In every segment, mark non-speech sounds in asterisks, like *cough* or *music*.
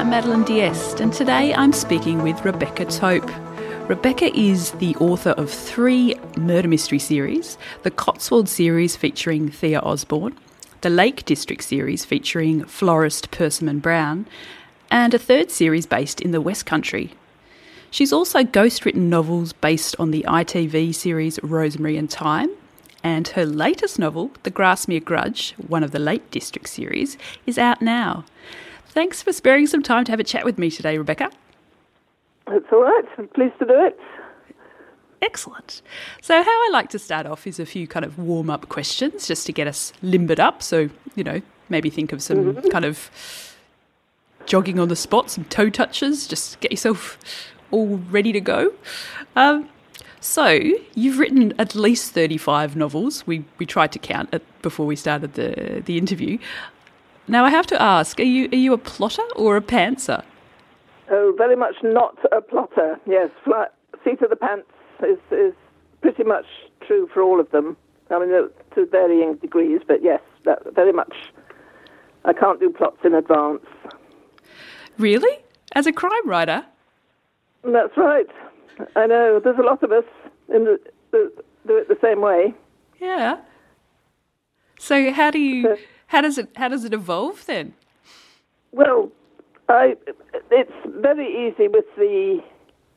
I'm Madeline D'Este and today I'm speaking with Rebecca Tope. Rebecca is the author of three murder mystery series the Cotswold series featuring Thea Osborne, the Lake District series featuring florist Persimmon Brown, and a third series based in the West Country. She's also ghostwritten novels based on the ITV series Rosemary and Thyme and her latest novel, The Grasmere Grudge, one of the Lake District series, is out now. Thanks for sparing some time to have a chat with me today, Rebecca. That's all right. I'm pleased to do it. Excellent. So, how I like to start off is a few kind of warm up questions just to get us limbered up. So, you know, maybe think of some mm-hmm. kind of jogging on the spot, some toe touches, just get yourself all ready to go. Um, so, you've written at least 35 novels. We, we tried to count it before we started the, the interview. Now, I have to ask are you, are you a plotter or a pantser? Oh, very much not a plotter, yes. Seat of the pants is, is pretty much true for all of them. I mean, uh, to varying degrees, but yes, that, very much. I can't do plots in advance. Really? As a crime writer? That's right. I know. There's a lot of us in the, the, do it the same way. Yeah. So how do you? How does it? How does it evolve then? Well, I. It's very easy with the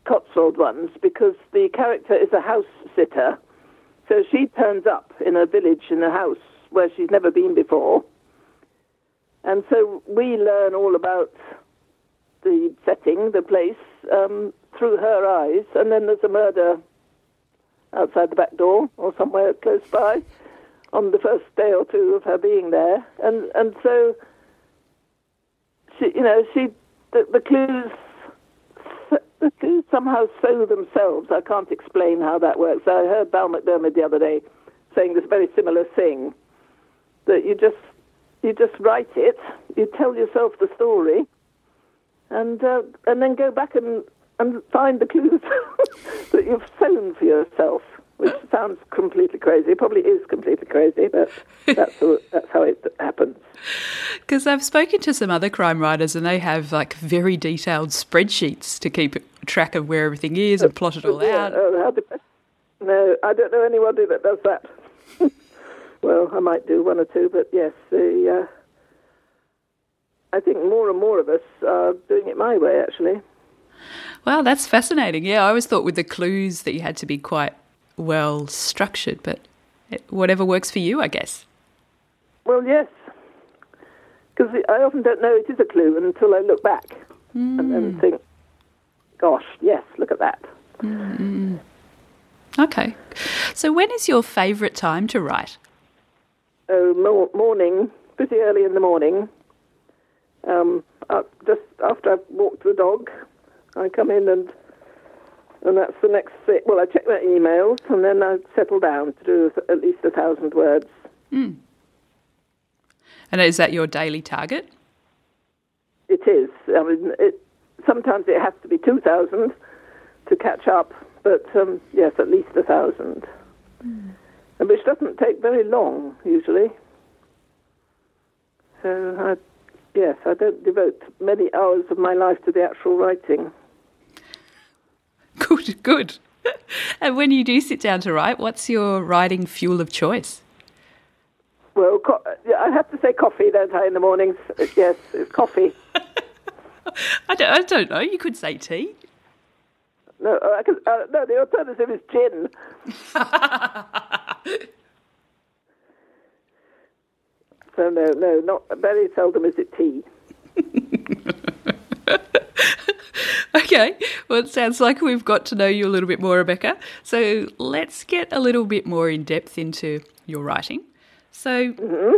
Cotswold ones because the character is a house sitter, so she turns up in a village in a house where she's never been before, and so we learn all about the setting, the place, um, through her eyes, and then there's a murder outside the back door or somewhere close by on the first day or two of her being there, and and so she, you know, she the, the clues the clues somehow sow themselves. I can't explain how that works. I heard Val McDermid the other day saying this very similar thing that you just you just write it, you tell yourself the story, and uh, and then go back and and find the clues *laughs* that you've sown for yourself, which sounds completely crazy. It probably is completely crazy, but that's how, that's how it happens. Because I've spoken to some other crime writers, and they have like very detailed spreadsheets to keep track of where everything is and plot it all yeah, out. Oh, no, I don't know anybody that does that. *laughs* well, I might do one or two, but yes, the. Uh, I think more and more of us are doing it my way, actually. Wow, that's fascinating. Yeah, I always thought with the clues that you had to be quite well structured, but whatever works for you, I guess. Well, yes, because I often don't know it is a clue until I look back mm. and then hmm. think, "Gosh, yes, look at that." Mm-hmm. Okay, so when is your favourite time to write? Oh, morning, pretty early in the morning. Um, just after I've walked the dog, I come in and and that's the next thing. Well, I check my emails and then I settle down to do at least a thousand words. Mm. And is that your daily target? It is. I mean, it, sometimes it has to be two thousand to catch up, but um, yes, at least a thousand, mm. which doesn't take very long usually. So, I, yes, I don't devote many hours of my life to the actual writing. *laughs* Good, good. and when you do sit down to write, what's your writing fuel of choice? Well, co- I have to say coffee, don't I, in the mornings? *laughs* Yes, it's coffee. *laughs* I, don't, I don't know. You could say tea. No, uh, I uh, no, the alternative is gin. so no, no, not very seldom is it tea. *laughs* okay, well, it sounds like we've got to know you a little bit more, Rebecca. So let's get a little bit more in depth into your writing. So, mm-hmm.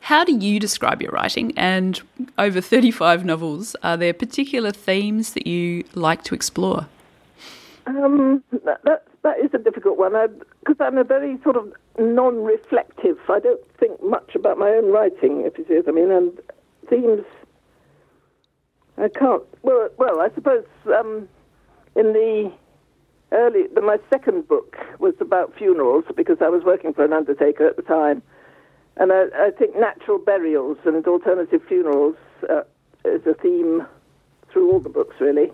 How do you describe your writing? And over 35 novels, are there particular themes that you like to explore? Um, that, that, that is a difficult one because I'm a very sort of non reflective. I don't think much about my own writing, if you see what I mean. And themes, I can't. Well, well I suppose um, in the early, the, my second book was about funerals because I was working for an undertaker at the time. And I, I think natural burials and alternative funerals uh, is a theme through all the books, really.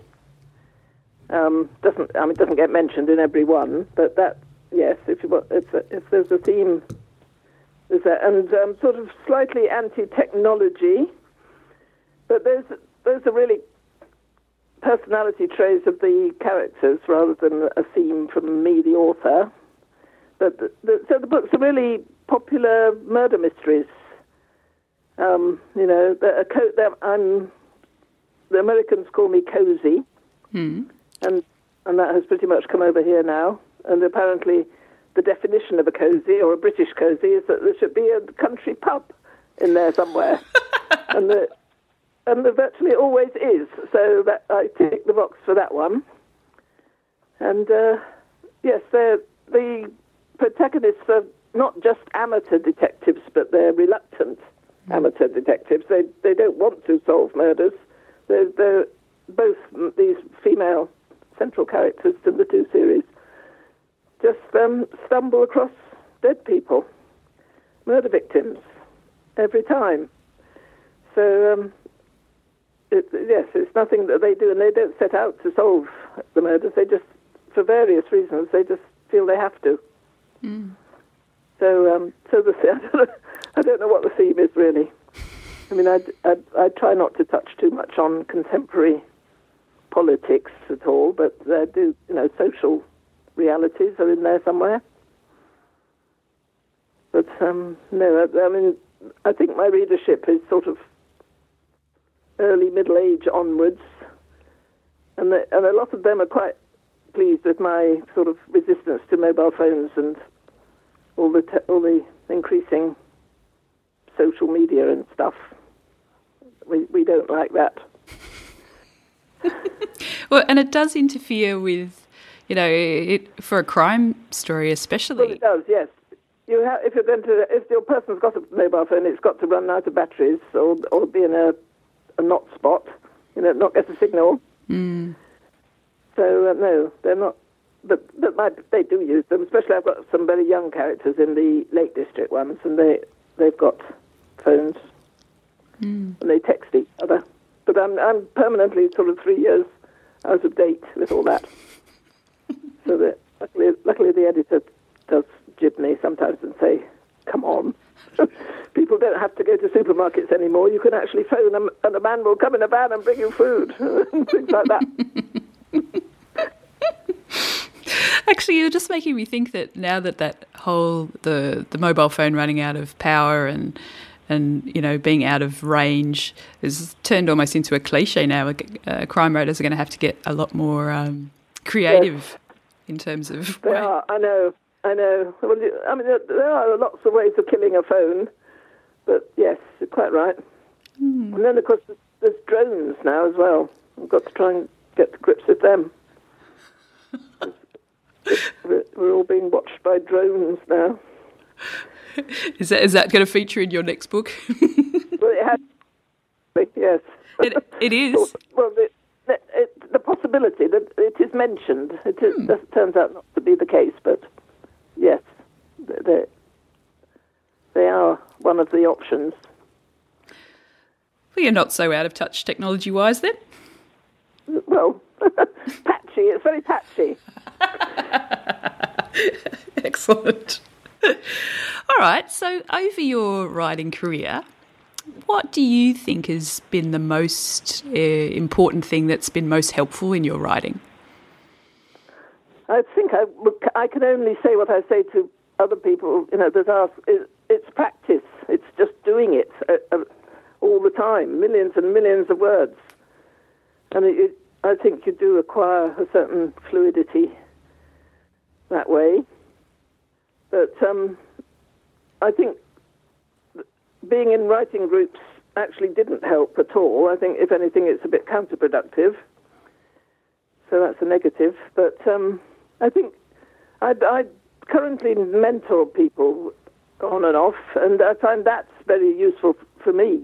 Um, doesn't I mean it doesn't get mentioned in every one, but that yes, if you it's a, if there's a theme, there's that, and um, sort of slightly anti-technology, but there's there's are really personality traits of the characters rather than a theme from me, the author. But the, the, so the books are really popular murder mysteries. Um, you know, the, co- I'm, the Americans call me cozy, mm. and and that has pretty much come over here now. And apparently, the definition of a cozy or a British cozy is that there should be a country pub in there somewhere, *laughs* and the and virtually always is. So that I tick the box for that one. And uh, yes, the protagonists are not just amateur detectives, but they're reluctant amateur detectives. They they don't want to solve murders. They're, they're both these female central characters in the two series just um, stumble across dead people, murder victims, every time. So um, it, yes, it's nothing that they do, and they don't set out to solve the murders. They just, for various reasons, they just feel they have to. Mm. So, um, so the *laughs* I don't, know, I don't know what the theme is really. I mean, I, I, I try not to touch too much on contemporary politics at all, but they do, you know, social realities are in there somewhere. But um, no, I, I mean, I think my readership is sort of early middle age onwards, and the, and a lot of them are quite pleased with my sort of resistance to mobile phones and all the te- all the increasing social media and stuff. We we don't like that. *laughs* well, and it does interfere with, you know, it, for a crime story especially. Well, it does, yes. You have, if you're going to, if your person's got a mobile phone, it's got to run out of batteries or or be in a a not spot, you know, not get a signal. Mm. So uh, no, they're not. But but my, they do use them. Especially, I've got some very young characters in the Lake District ones, and they they've got phones mm. and they text each other. But I'm I'm permanently sort of three years out of date with all that. *laughs* so that luckily, luckily the editor does jib me sometimes and say, "Come on." *laughs* People don't have to go to supermarkets anymore. You can actually phone them, and a man will come in a van and bring you food, *laughs* things like that. *laughs* Actually, you're just making me think that now that that whole the the mobile phone running out of power and and you know being out of range is turned almost into a cliche now. Uh, crime writers are going to have to get a lot more um, creative yes. in terms of. They are. I know. I know. Well, I mean, there are lots of ways of killing a phone, but yes, you're quite right. Mm. And then, of course, there's drones now as well. We've got to try and get to grips with them. *laughs* We're all being watched by drones now. Is that is that going to feature in your next book? *laughs* well, it has. Yes. It, it is. *laughs* Well, the, the, it, the possibility that it is mentioned. It is, hmm. turns out not to be the case, but yes, they, they are one of the options. Well, you're not so out of touch technology wise then? Well, *laughs* patchy. It's very patchy. *laughs* Excellent. All right, so over your writing career, what do you think has been the most uh, important thing that's been most helpful in your writing? I think I, I can only say what I say to other people, you know, that ask, it's practice. It's just doing it uh, uh, all the time, millions and millions of words. And it, it, I think you do acquire a certain fluidity that way. But um, I think being in writing groups actually didn't help at all. I think, if anything, it's a bit counterproductive. So that's a negative. But um, I think I, I currently mentor people on and off, and I find that's very useful for me.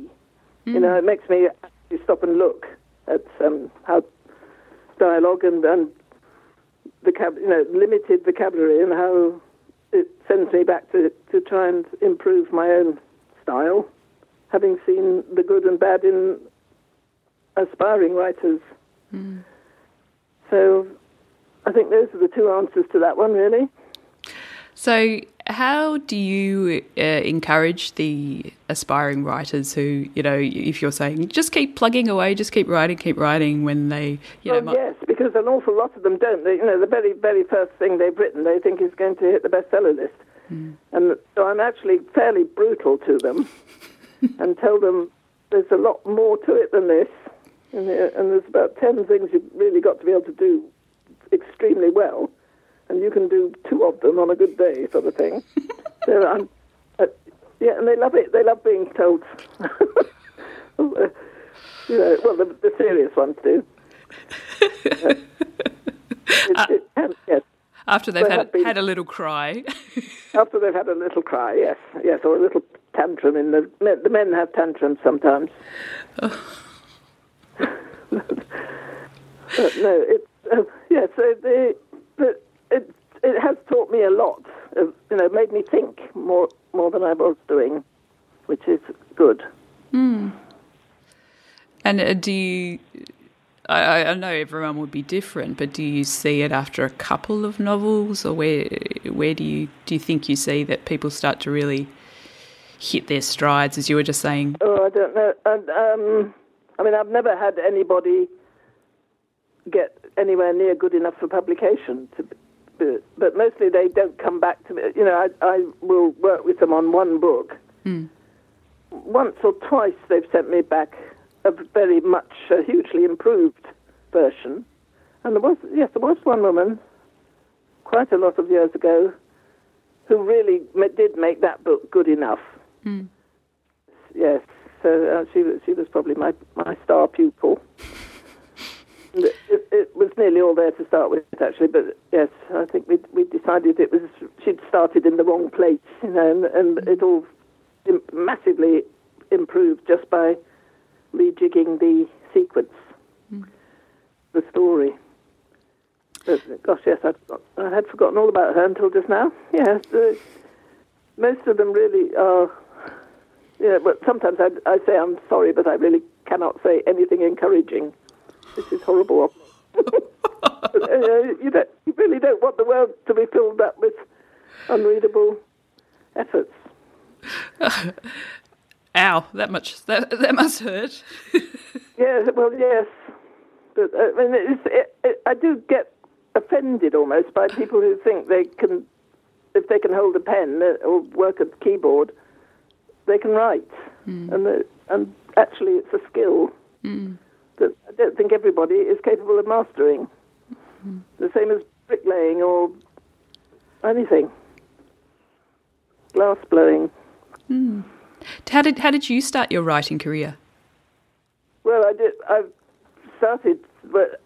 Mm. You know, it makes me actually stop and look at um, how dialogue and, and vocab- you know, limited vocabulary and how it sends me back to, to try and improve my own style, having seen the good and bad in aspiring writers. Mm. So I think those are the two answers to that one, really. So, how do you uh, encourage the aspiring writers who, you know, if you're saying just keep plugging away, just keep writing, keep writing, when they, you well, know, yes, because an awful lot of them don't. They, you know, the very, very first thing they've written, they think is going to hit the bestseller list, mm. and so I'm actually fairly brutal to them *laughs* and tell them there's a lot more to it than this, and, and there's about ten things you've really got to be able to do extremely well and you can do two of them on a good day, sort of thing. *laughs* so I'm, uh, yeah, and they love it. They love being told. *laughs* you know, well, the, the serious ones do. Uh, *laughs* it, it yes. After they've had, been, had a little cry. after they've had a little cry, yes, yes, or a little tantrum. In the the men have tantrums sometimes. Oh. but no, it's uh, yeah. So the, the it it has taught me a lot. Of, you know, made me think more more than I was doing, which is good. Mm. And uh, do you? I, I know everyone would be different, but do you see it after a couple of novels, or where where do you do you think you see that people start to really hit their strides, as you were just saying? Oh, I don't know. And, um, I mean, I've never had anybody get anywhere near good enough for publication to but, but mostly they don't come back to me. You know, I, I will work with them on one book. Mm. Once or twice they've sent me back a very much, a hugely improved version. And there was, yes, there was one woman quite a lot of years ago who really did make that book good enough. Mm. Yes, so uh, she, she was probably my, my star pupil. *laughs* It, it, was nearly all there to start with, actually. But yes, I think we we decided it was she'd started in the wrong place, you know, and, and it all massively improved just by rejigging the sequence, mm. the story. But gosh, yes, I'd, I had forgotten all about her until just now. Yes, uh, most of them really are. Yeah, but sometimes I, I say I'm sorry, but I really cannot say anything encouraging this is horrible. *laughs* uh, you, don't, you really don't want the world to be filled up with unreadable efforts. *laughs* Ow! That much that that must hurt. *laughs* yes, well, yes, but uh, I mean, it, it, I do get offended almost by people who think they can, if they can hold a pen uh, or work a keyboard, they can write, mm. and the, and actually it's a skill. Mm that I don't think everybody is capable of mastering. Mm-hmm. The same as bricklaying or anything, glass blowing. Mm. How did how did you start your writing career? Well, I did. I started, but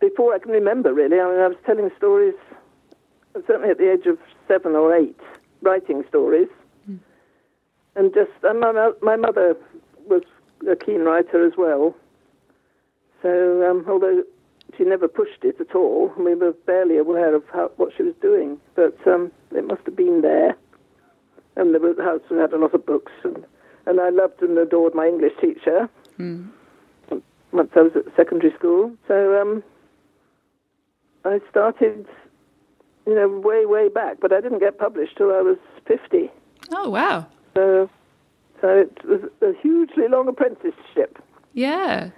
before I can remember, really. I mean, I was telling stories, certainly at the age of seven or eight, writing stories, mm. and just and my my mother was a keen writer as well, so, um, although she never pushed it at all, we were barely aware of how, what she was doing. But um, it must have been there. And the house had a lot of books, and, and I loved and adored my English teacher. Mm. Once I was at secondary school, so um, I started, you know, way way back. But I didn't get published till I was fifty. Oh wow! So, so it was a hugely long apprenticeship. Yeah.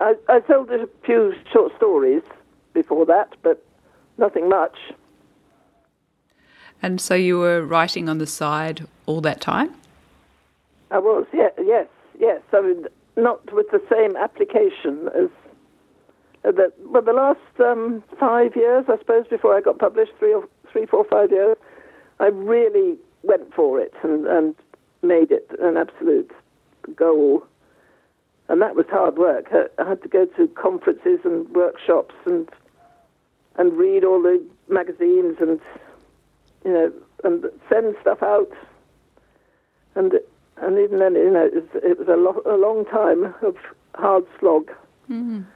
I, I sold a few short stories before that, but nothing much. And so you were writing on the side all that time? I was, yeah, yes, yes. I mean, not with the same application as uh, the, well, the last um, five years, I suppose, before I got published, three or three, four, five years, I really went for it and, and made it an absolute goal. And that was hard work. I had to go to conferences and workshops and and read all the magazines and you know and send stuff out. And and even then, you know, it was, it was a, lo- a long time of hard slog. Mm.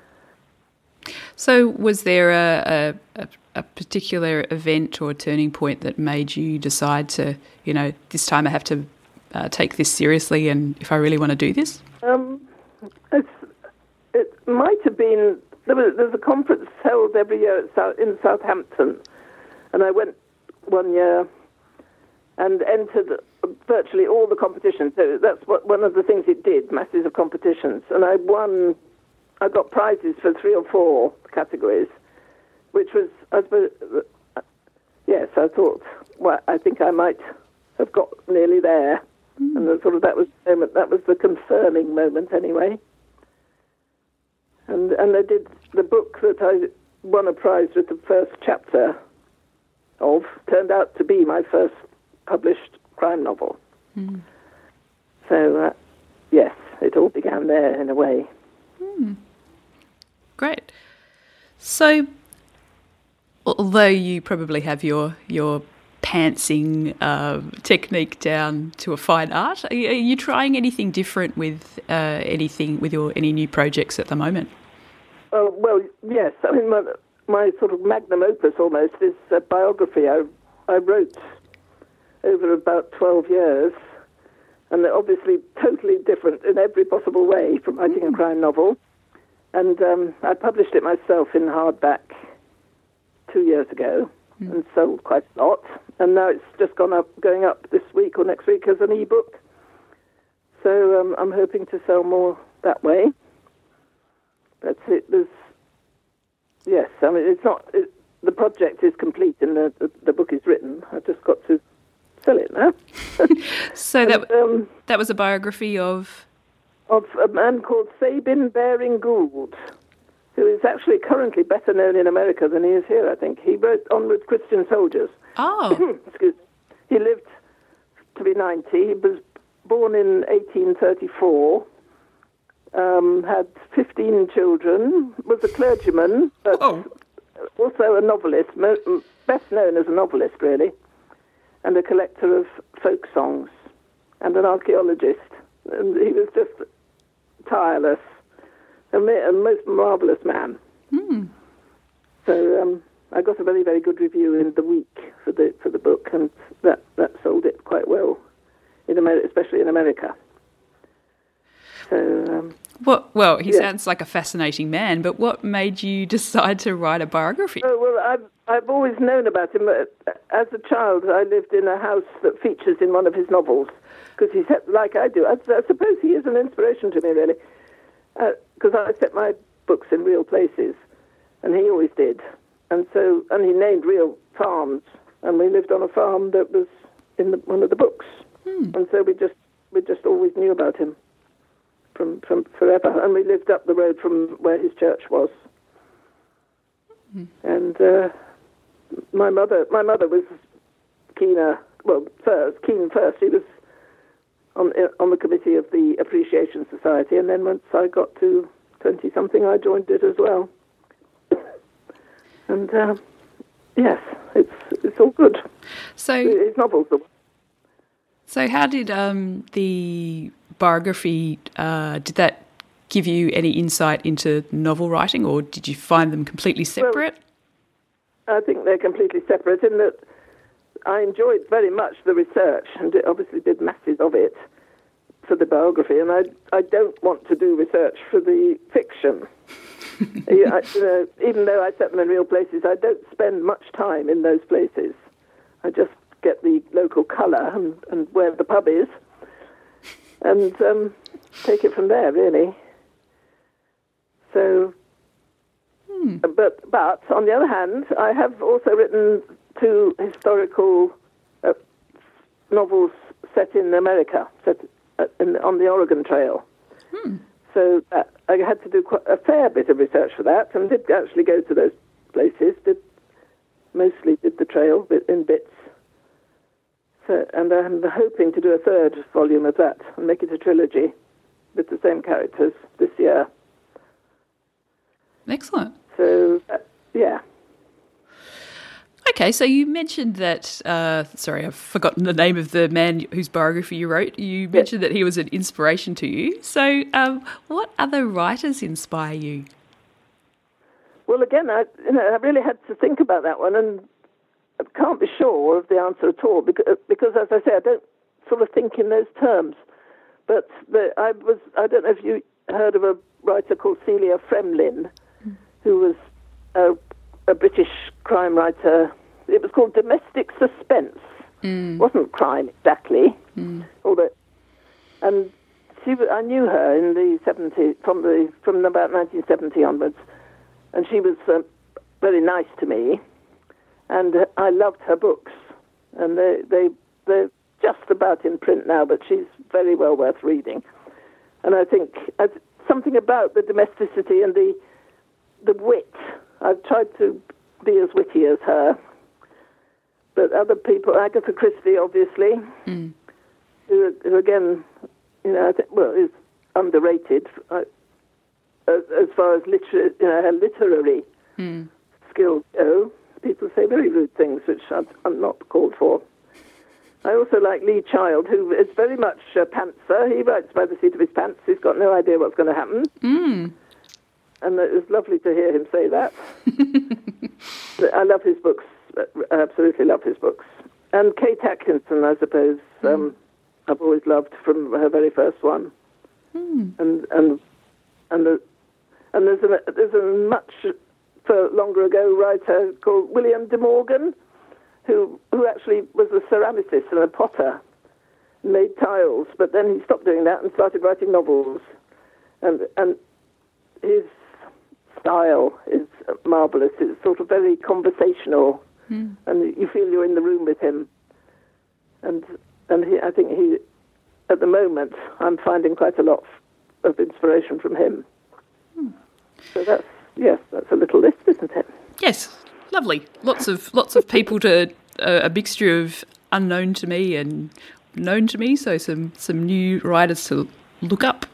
So, was there a, a, a, particular event or turning point that made you decide to, you know, this time I have to uh, take this seriously, and if I really want to do this? Um, it might have been there was there's a conference held every year South, in Southampton, and I went one year and entered virtually all the competitions. So that's what one of the things it did, masses of competitions, and I won. I got prizes for three or four categories, which was I suppose yes. I thought well, I think I might have got nearly there, mm. and the, sort of that was the moment. That was the confirming moment, anyway. And and I did the book that I won a prize with the first chapter of turned out to be my first published crime novel. Mm. So uh, yes, it all began there in a way. Mm. Great. So, although you probably have your your pantsing uh, technique down to a fine art. Are you, are you trying anything different with uh, anything with your any new projects at the moment? Uh, well, yes. I mean, my, my sort of magnum opus almost is a biography I, I wrote over about 12 years, and they're obviously totally different in every possible way from writing mm. a crime novel. And um, I published it myself in hardback two years ago mm. and sold quite a lot and now it's just gone up, going up this week or next week as an e-book. So um, I'm hoping to sell more that way. That's it. There's yes. I mean, it's not. It, the project is complete and the, the, the book is written. I've just got to sell it now. *laughs* so and, that um, that was a biography of of a man called Sabine Baring-Gould who is actually currently better known in America than he is here, I think. He wrote Onward Christian Soldiers. Oh. *coughs* Excuse He lived to be 90. He was born in 1834, um, had 15 children, was a clergyman, but oh. also a novelist, best known as a novelist, really, and a collector of folk songs, and an archaeologist. And he was just tireless a, a most marvellous man. Mm. So um, I got a very, very good review in the week for the for the book, and that, that sold it quite well, in America, especially in America. So. Um, well, well, he yeah. sounds like a fascinating man, but what made you *laughs* decide to write a biography? Oh, well, I've, I've always known about him. As a child, I lived in a house that features in one of his novels, because he's like I do. I, I suppose he is an inspiration to me, really because uh, I set my books in real places, and he always did. And so, and he named real farms, and we lived on a farm that was in the, one of the books. Hmm. And so we just we just always knew about him from from forever, and we lived up the road from where his church was. Hmm. And uh, my mother, my mother was keener. Well, first keen first. She was on on the committee of the Appreciation Society, and then once I got to twenty something, I joined it as well. And uh, yes, it's it's all good. So his novels. Are... So how did um, the biography uh, did that give you any insight into novel writing, or did you find them completely separate? Well, I think they're completely separate in that I enjoyed very much the research and it obviously did masses of it for the biography, and I I don't want to do research for the fiction. *laughs* I, even though I set them in real places, I don't spend much time in those places. I just get the local colour and, and where the pub is, and um, take it from there, really. So, hmm. but but on the other hand, I have also written two historical uh, novels set in America, set uh, in, on the Oregon Trail. Hmm. So uh, I had to do quite a fair bit of research for that, and did actually go to those places. Did mostly did the trail in bits. So, and I'm hoping to do a third volume of that and make it a trilogy with the same characters this year. Excellent. So, uh, yeah. Okay, so you mentioned that. Uh, sorry, I've forgotten the name of the man whose biography you wrote. You mentioned yes. that he was an inspiration to you. So, um, what other writers inspire you? Well, again, I, you know, I really had to think about that one, and I can't be sure of the answer at all because, because as I say, I don't sort of think in those terms. But the, I was, I don't know if you heard of a writer called Celia Fremlin, mm. who was a, a, British crime writer. Called Domestic Suspense. Mm. wasn't crime exactly, mm. although, and she, I knew her in the 70s, from the from about 1970 onwards, and she was uh, very nice to me and I loved her books, and they they they're just about in print now, but she's very well worth reading. And I think something about the domesticity and the the wit. I've tried to be as witty as her, but other people, Agatha Christie, obviously, mm. who, who again, you know, I think, well, is underrated uh, as, as, far as liter- you know, her literary mm. skills go people say very rude things, which I'm, I'm not called for. I also like Lee Child, who is very much a pantser. He writes by the seat of his pants. He's got no idea what's going to happen. Mm. And it was lovely to hear him say that. *laughs* I love his books. I absolutely love his books. And Kate Atkinson, I suppose, mm. um, I've always loved from her very first one. Mm. And and and the, and there's a there's a much for longer ago writer called William De Morgan, who who actually was a ceramicist and a potter, made tiles, but then he stopped doing that and started writing novels, and and his style is marvelous. It's sort of very conversational, mm. and you feel you're in the room with him. And and he, I think he, at the moment, I'm finding quite a lot of inspiration from him. Mm. So that's yes, that's a little list, isn't it? Yes, lovely. Lots of lots of people to uh, a mixture of unknown to me and known to me. So some some new writers to look up.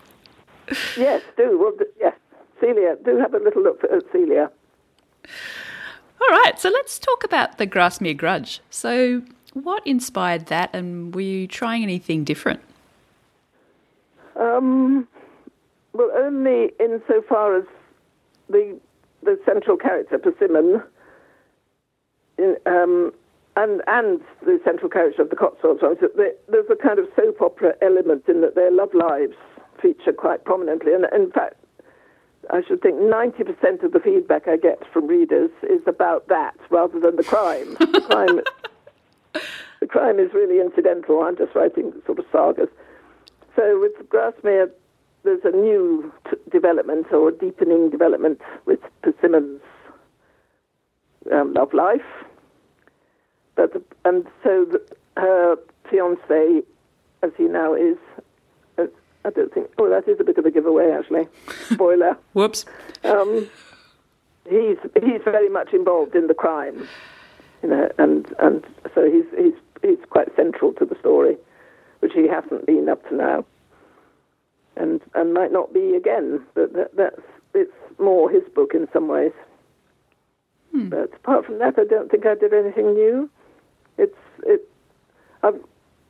Yes, do. Well, yes, Celia, do have a little look at Celia. All right, so let's talk about the Grasmere Grudge. So, what inspired that, and were you trying anything different? Um, well, only insofar as the the central character Persimmon, in, um, and and the central character of the Cotswolds ones, there's a kind of soap opera element in that their love lives feature quite prominently, and in fact. I should think 90% of the feedback I get from readers is about that rather than the crime. the *laughs* crime the crime is really incidental. I'm just writing sort of sagas. So with Grasmere, there's a new t- development or a deepening development with Persimmon's um, love life. But and so the, her fiance, as he now is, I don't think. Oh, that is a bit of a giveaway, actually. Spoiler. *laughs* Whoops. Um, he's he's very much involved in the crime, you know, and and so he's he's he's quite central to the story, which he hasn't been up to now and and might not be again. But that, that's it's more his book in some ways. Hmm. But apart from that, I don't think I did anything new. It's it. I'm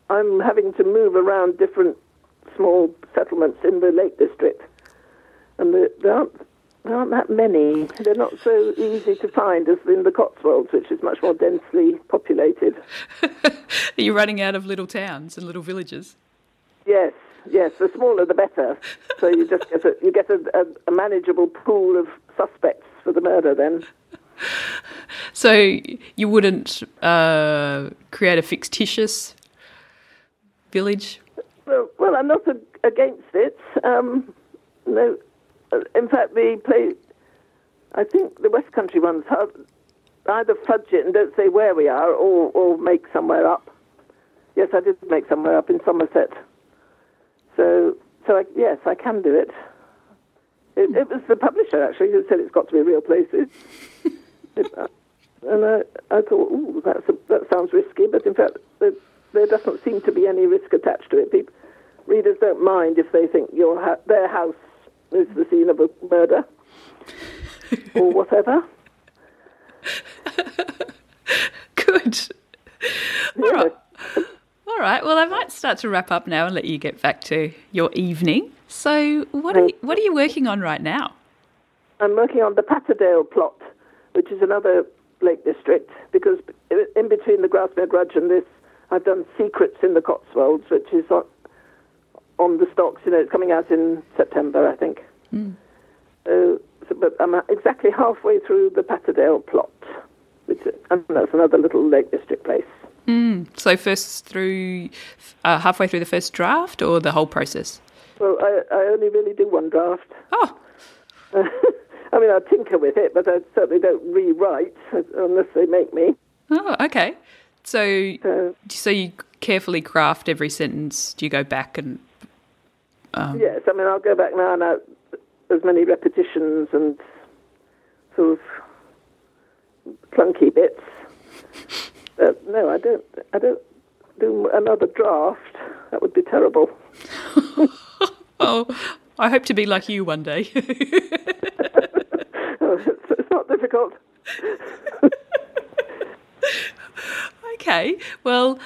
I'm having to move around different small settlements in the Lake District, and the, there aren't there aren't that many. They're not so easy to find as in the Cotswolds, which is much more densely populated. *laughs* Are you running out of little towns and little villages? Yes, yes, the smaller the better. So you just get a, you get a, a, a manageable pool of suspects for the murder then. *laughs* So you wouldn't uh, create a fictitious village? Well, well I'm not a, against it. Um, no, uh, in fact, the play, I think the West Country ones have either fudge it and don't say where we are, or or make somewhere up. Yes, I did make somewhere up in Somerset. So, so I, yes, I can do it. It, it was the publisher actually who said it's got to be real places. uh, and I, I thought, ooh, that's a, that sounds risky, but in fact, there doesn't seem to be any risk attached to it. People, readers don't mind if they think your ha- their house is the scene of a murder or *laughs* whatever. Good. All right. All right. Well, I might start to wrap up now and let you get back to your evening. So, what are you, what are you working on right now? I'm working on the Patterdale plot, which is another Lake District, because in between the Grasmere Grudge and this, I've done Secrets in the Cotswolds, which is on, on the stocks. You know, it's coming out in September, I think. Mm. Uh, so, but I'm exactly halfway through the Patterdale plot, which and that's another little Lake District place. Mm. So first through, uh, halfway through the first draft, or the whole process? Well, I, I only really do one draft. Oh. *laughs* I mean, I tinker with it, but I certainly don't rewrite unless they make me. Oh, okay. So, uh, so you carefully craft every sentence. Do you go back and? Um... Yes, I mean, I'll go back now and out as many repetitions and sort of clunky bits. But no, I don't. I don't do another draft. That would be terrible. *laughs* oh, I hope to be like you one day. *laughs* *laughs* oh, it's, it's not difficult. Okay, well.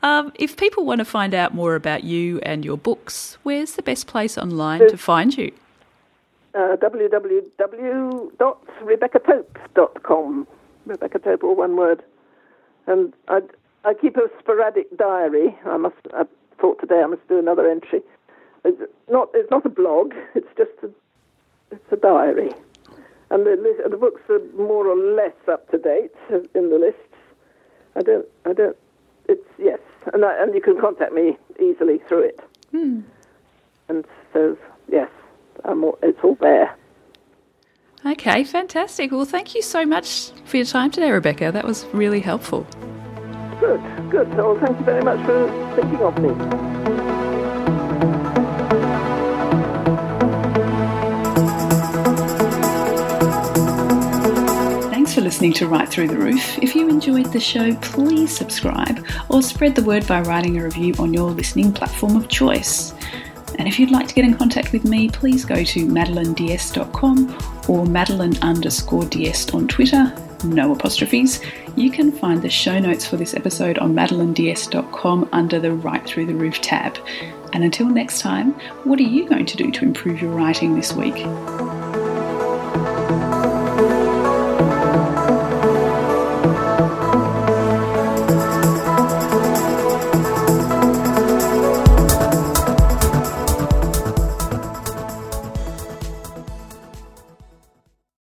Um, if people want to find out more about you and your books, where's the best place online to find you? Uh, www.rebeccatope.com. Rebecca Tope, all one word. And I, I keep a sporadic diary. I must. I thought today I must do another entry. It's not. It's not a blog. It's just a. It's a diary, and the the books are more or less up to date in the lists. I don't. I don't. It's yes, and I, and you can contact me easily through it. Hmm. And so yes, all, it's all there. Okay, fantastic. Well, thank you so much for your time today, Rebecca. That was really helpful. Good, good. Well, thank you very much for thinking of me. Listening to Write Through the Roof. If you enjoyed the show, please subscribe or spread the word by writing a review on your listening platform of choice. And if you'd like to get in contact with me, please go to madelineds.com or madeline underscore on Twitter, no apostrophes. You can find the show notes for this episode on madelineds.com under the Write Through the Roof tab. And until next time, what are you going to do to improve your writing this week?